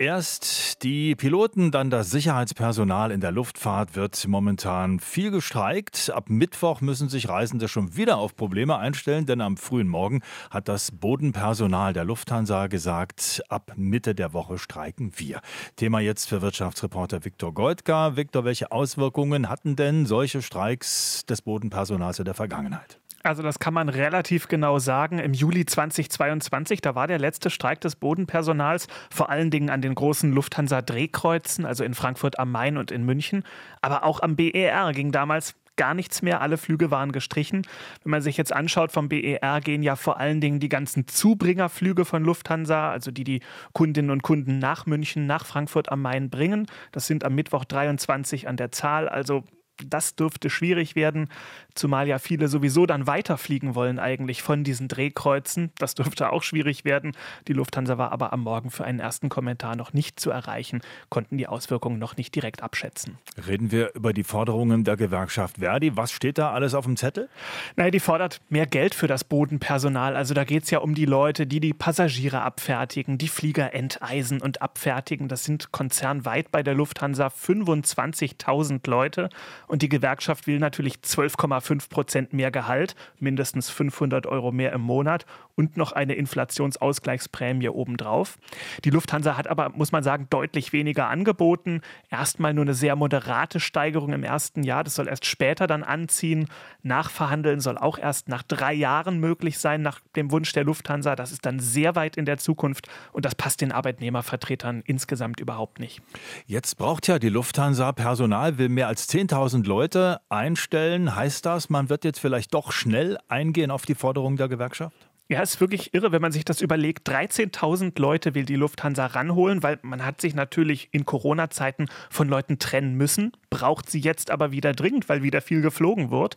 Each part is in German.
Erst die Piloten, dann das Sicherheitspersonal in der Luftfahrt wird momentan viel gestreikt. Ab Mittwoch müssen sich Reisende schon wieder auf Probleme einstellen, denn am frühen Morgen hat das Bodenpersonal der Lufthansa gesagt, ab Mitte der Woche streiken wir. Thema jetzt für Wirtschaftsreporter Viktor Goldka. Viktor, welche Auswirkungen hatten denn solche Streiks des Bodenpersonals in der Vergangenheit? Also das kann man relativ genau sagen. Im Juli 2022, da war der letzte Streik des Bodenpersonals, vor allen Dingen an den großen Lufthansa-Drehkreuzen, also in Frankfurt am Main und in München. Aber auch am BER ging damals gar nichts mehr. Alle Flüge waren gestrichen. Wenn man sich jetzt anschaut, vom BER gehen ja vor allen Dingen die ganzen Zubringerflüge von Lufthansa, also die die Kundinnen und Kunden nach München, nach Frankfurt am Main bringen. Das sind am Mittwoch 23 an der Zahl, also das dürfte schwierig werden, zumal ja viele sowieso dann weiterfliegen wollen eigentlich von diesen Drehkreuzen. Das dürfte auch schwierig werden. Die Lufthansa war aber am Morgen für einen ersten Kommentar noch nicht zu erreichen, konnten die Auswirkungen noch nicht direkt abschätzen. Reden wir über die Forderungen der Gewerkschaft Verdi. Was steht da alles auf dem Zettel? Naja, die fordert mehr Geld für das Bodenpersonal. Also da geht es ja um die Leute, die die Passagiere abfertigen, die Flieger enteisen und abfertigen. Das sind konzernweit bei der Lufthansa 25.000 Leute. Und die Gewerkschaft will natürlich 12,5 Prozent mehr Gehalt, mindestens 500 Euro mehr im Monat und noch eine Inflationsausgleichsprämie obendrauf. Die Lufthansa hat aber, muss man sagen, deutlich weniger angeboten. Erstmal nur eine sehr moderate Steigerung im ersten Jahr. Das soll erst später dann anziehen. Nachverhandeln soll auch erst nach drei Jahren möglich sein, nach dem Wunsch der Lufthansa. Das ist dann sehr weit in der Zukunft und das passt den Arbeitnehmervertretern insgesamt überhaupt nicht. Jetzt braucht ja die Lufthansa Personal, will mehr als 10.000 1000 Leute einstellen. Heißt das, man wird jetzt vielleicht doch schnell eingehen auf die Forderung der Gewerkschaft? Ja, ist wirklich irre, wenn man sich das überlegt. 13.000 Leute will die Lufthansa ranholen, weil man hat sich natürlich in Corona-Zeiten von Leuten trennen müssen, braucht sie jetzt aber wieder dringend, weil wieder viel geflogen wird.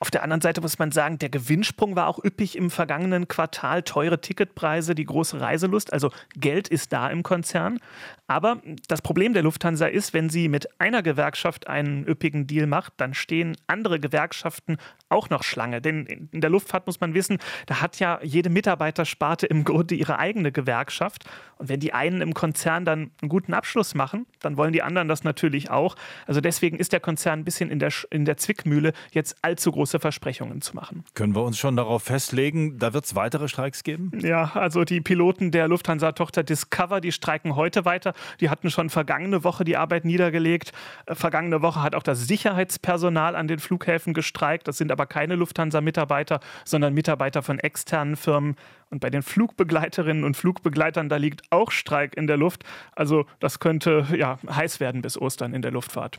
Auf der anderen Seite muss man sagen, der Gewinnsprung war auch üppig im vergangenen Quartal. Teure Ticketpreise, die große Reiselust. Also Geld ist da im Konzern. Aber das Problem der Lufthansa ist, wenn sie mit einer Gewerkschaft einen üppigen Deal macht, dann stehen andere Gewerkschaften auch noch Schlange. Denn in der Luftfahrt muss man wissen, da hat ja jede Mitarbeitersparte im Grunde ihre eigene Gewerkschaft. Und wenn die einen im Konzern dann einen guten Abschluss machen, dann wollen die anderen das natürlich auch. Also deswegen ist der Konzern ein bisschen in der, in der Zwickmühle, jetzt allzu große Versprechungen zu machen. Können wir uns schon darauf festlegen, da wird es weitere Streiks geben? Ja, also die Piloten der Lufthansa-Tochter Discover, die streiken heute weiter. Die hatten schon vergangene Woche die Arbeit niedergelegt. Äh, vergangene Woche hat auch das Sicherheitspersonal an den Flughäfen gestreikt. Das sind aber keine Lufthansa-Mitarbeiter, sondern Mitarbeiter von externen Firmen. Und bei den Flugbegleiterinnen und Flugbegleitern, da liegt auch Streik in der Luft. Also das könnte ja heiß werden bis Ostern in der Luftfahrt.